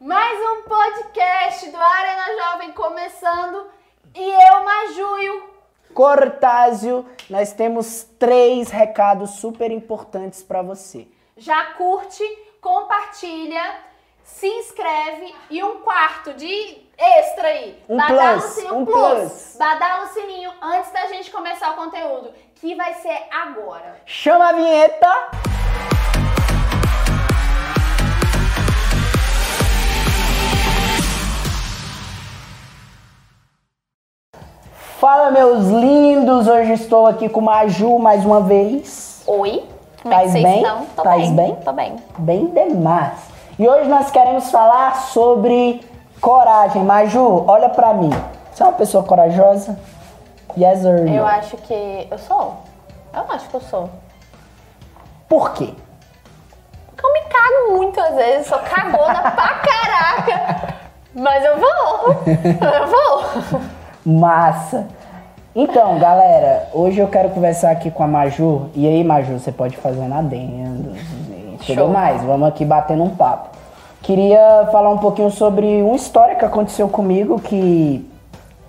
Mais um podcast do Arena Jovem começando e eu, Majuio. Cortázio, nós temos três recados super importantes para você. Já curte, compartilha, se inscreve e um quarto de extra aí. Um Badala plus, sininho, um plus. plus. Badala o sininho antes da gente começar o conteúdo, que vai ser agora. Chama a vinheta! Fala, meus lindos! Hoje estou aqui com Maju mais uma vez. Oi, como Faz é que vocês bem? estão? Tô Faz bem, bem? tô bem. Bem demais. E hoje nós queremos falar sobre coragem. Maju, olha pra mim. Você é uma pessoa corajosa? Yes or no? Eu acho que eu sou. Eu acho que eu sou. Por quê? Porque eu me cago muito às vezes, sou cagona pra caraca. Mas eu vou. Eu vou. Massa! Então, galera, hoje eu quero conversar aqui com a Maju. E aí, Maju, você pode fazer na adendo e tudo Show. mais. Vamos aqui batendo um papo. Queria falar um pouquinho sobre uma história que aconteceu comigo que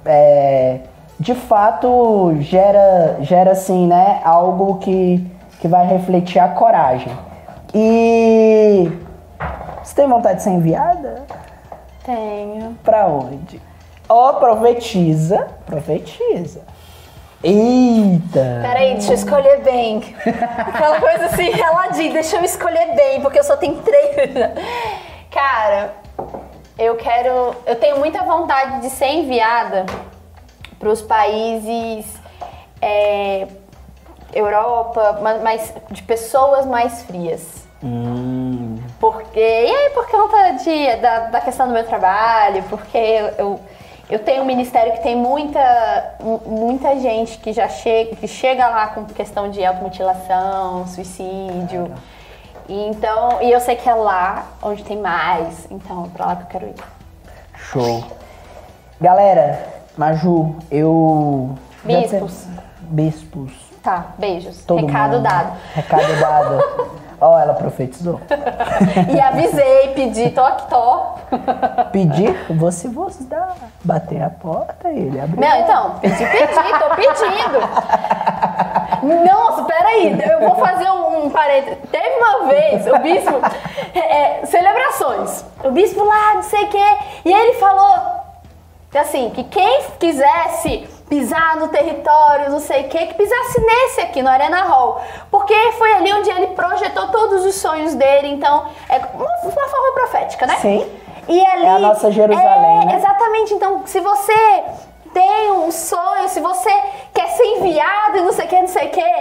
é, de fato gera, gera assim, né, algo que, que vai refletir a coragem. E você tem vontade de ser enviada? Tenho. Pra onde? Ó, profetiza. Profetiza. Eita! Peraí, deixa eu escolher bem. Aquela coisa assim, reladinha, deixa eu escolher bem, porque eu só tenho três. Cara, eu quero. Eu tenho muita vontade de ser enviada para os países. é, Europa, ma- mas de pessoas mais frias. Hum, Porque, e aí, por conta de, da, da questão do meu trabalho, porque eu, eu, eu tenho um ministério que tem muita, mu- muita gente que já chega, que chega lá com questão de automutilação, suicídio. E então, e eu sei que é lá onde tem mais, então é pra lá que eu quero ir. show. Galera, Maju, eu. Bispos. Bispos. Tá, beijos. Todo Recado mundo. dado. Recado dado. Ó, ela profetizou. E avisei, pedi, aqui, tô. Pedir, você vos dá. Bater a porta, ele abre. Não, então, pedi, pedi, tô pedindo. Nossa, peraí, eu vou fazer um, um parênteses. Teve uma vez, o bispo, é, é, celebrações, o bispo lá, não sei o quê, e ele falou assim, que quem quisesse pisar no território, não sei o quê, que pisasse nesse aqui, no Arena Hall. Porque foi ali onde ele projetou todos os sonhos dele, então é uma, uma forma profética, né? Sim. E ali, É a nossa Jerusalém, é, né? Exatamente. Então, se você tem um sonho, se você quer ser enviado e não sei o que, não sei o que,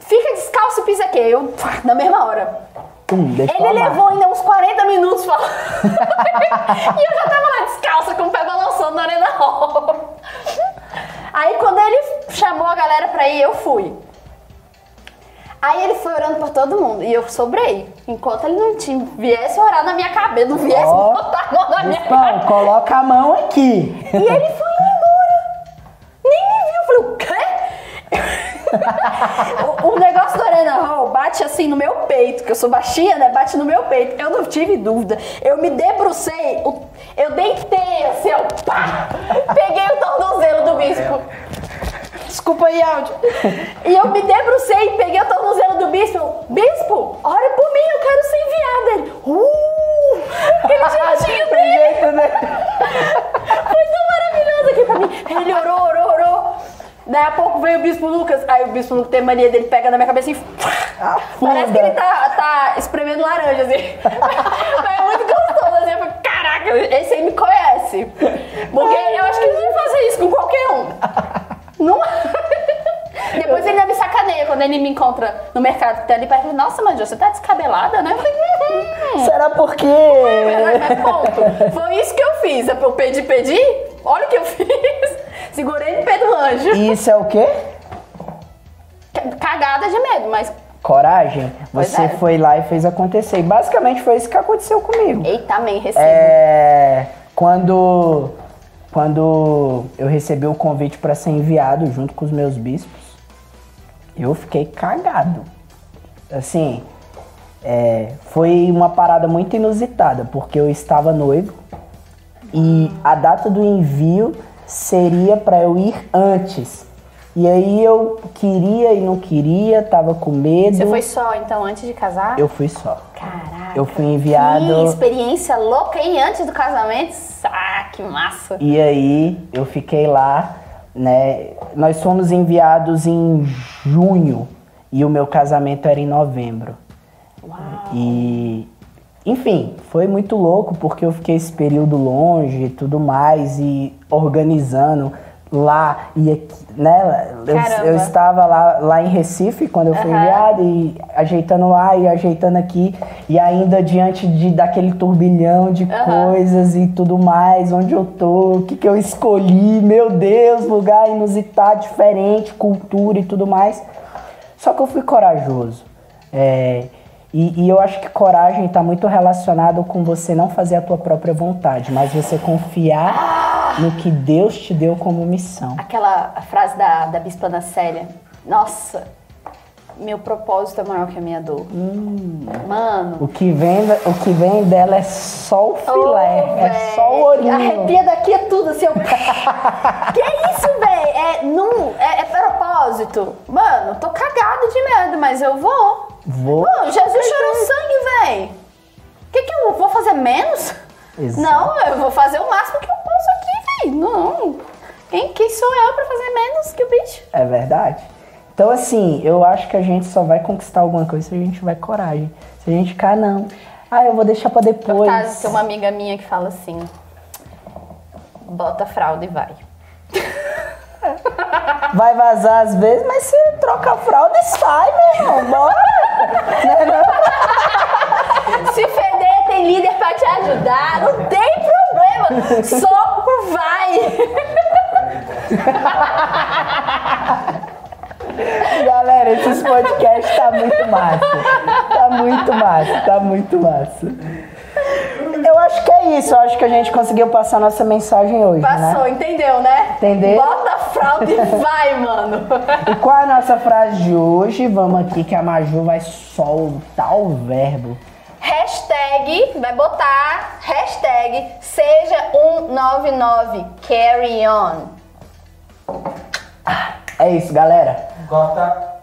fica descalço e pisa aqui. Eu, na mesma hora. Deixa Ele levou ainda uns 40 minutos falando. e eu já tava lá descalça, com o pé balançando na arena hall. Aí, quando ele chamou a galera pra ir, eu fui. Aí ele foi orando por todo mundo e eu sobrei. Enquanto ele não tinha, viesse orar na minha cabeça, não viesse Ó, botar a mão na minha cabeça. coloca a mão aqui. E ele foi embora. Nem me viu. Eu falei, o quê? o, o negócio do Arena Hall bate assim no meu peito, que eu sou baixinha, né? Bate no meu peito. Eu não tive dúvida. Eu me debrucei, eu deitei assim, ó, pá! Peguei o tornozelo. Desculpa aí, áudio. E eu me debrucei, peguei o tornozelo do bispo. Bispo, ora por mim, eu quero ser enviada. Ele, uh! Aquele jeitinho dele. jeito, né? Foi tão maravilhoso aqui pra mim. Ele orou, orou, orou. Daí a pouco veio o Bispo Lucas. Aí o Bispo Lucas tem mania dele, pega na minha cabeça e... Parece que ele tá, tá espremendo laranja, assim. Mas é muito gostoso, assim. Eu falei, caraca, esse aí me conhece. Porque eu acho que ele não fazer isso com qualquer um. Não... Depois ele ainda me ele me encontra no mercado que tá ali perto. Nossa, Manjo, você tá descabelada, né? Eu falei, hum. Será por quê? Mas, mas ponto. Foi isso que eu fiz. Eu pedi, pedi. Olha o que eu fiz. Segurei no pé do anjo. Isso é o quê? Cagada de medo, mas. Coragem. Você é. foi lá e fez acontecer. E basicamente foi isso que aconteceu comigo. Eita, amém, recebo. É, quando, quando eu recebi o convite para ser enviado junto com os meus bispos, eu fiquei cagado. Assim, É, foi uma parada muito inusitada, porque eu estava noivo e a data do envio seria para eu ir antes. E aí eu queria e não queria, tava com medo. Você foi só, então, antes de casar? Eu fui só. Caraca. Eu fui enviado. Que experiência louca, hein? Antes do casamento. Ah, que massa. E aí eu fiquei lá, né? Nós fomos enviados em junho e o meu casamento era em novembro. Uau. E enfim, foi muito louco porque eu fiquei esse período longe e tudo mais e organizando lá e aqui, né? Eu, eu estava lá, lá em Recife quando eu fui Aham. enviado e ajeitando lá e ajeitando aqui e ainda diante de daquele turbilhão de Aham. coisas e tudo mais, onde eu tô, o que que eu escolhi, meu Deus, lugar inusitado, diferente, cultura e tudo mais. Só que eu fui corajoso. É, e, e eu acho que coragem está muito relacionado com você não fazer a tua própria vontade, mas você confiar no que Deus te deu como missão. Aquela frase da, da Bispa Ana Célia. Nossa, meu propósito é maior que a minha dor. Hum. Mano. O que vem, o que vem dela é só o filé, Ô, é véi, só o olhinho. Arrepia daqui é tudo, assim. Eu... que isso, véi? É, num, é, é propósito. Mano, tô cagado de medo, mas eu vou. Vou. Mano, Jesus chorou sangue, véi. Que que eu vou fazer menos? Exato. Não, eu vou fazer o máximo que Não. Quem, quem sou eu pra fazer menos que o bicho? É verdade. Então, assim, eu acho que a gente só vai conquistar alguma coisa se a gente tiver coragem. Se a gente ficar, não. Ah, eu vou deixar pra depois. Tá, tem uma amiga minha que fala assim: bota a fralda e vai. Vai vazar às vezes, mas você troca a fralda e sai, meu irmão. Bora! Né, não? Se feder, tem líder pra te ajudar, não tem problema. Só. Galera, esses podcasts tá muito massa. Tá muito massa, tá muito massa. Eu acho que é isso. Eu acho que a gente conseguiu passar nossa mensagem hoje, Passou, né? entendeu, né? Entendeu? Bota a fralda e vai, mano. E qual é a nossa frase de hoje? Vamos aqui que a Maju vai soltar o verbo. Hashtag, vai botar hashtag seja 199 carry on. É isso, galera. Bota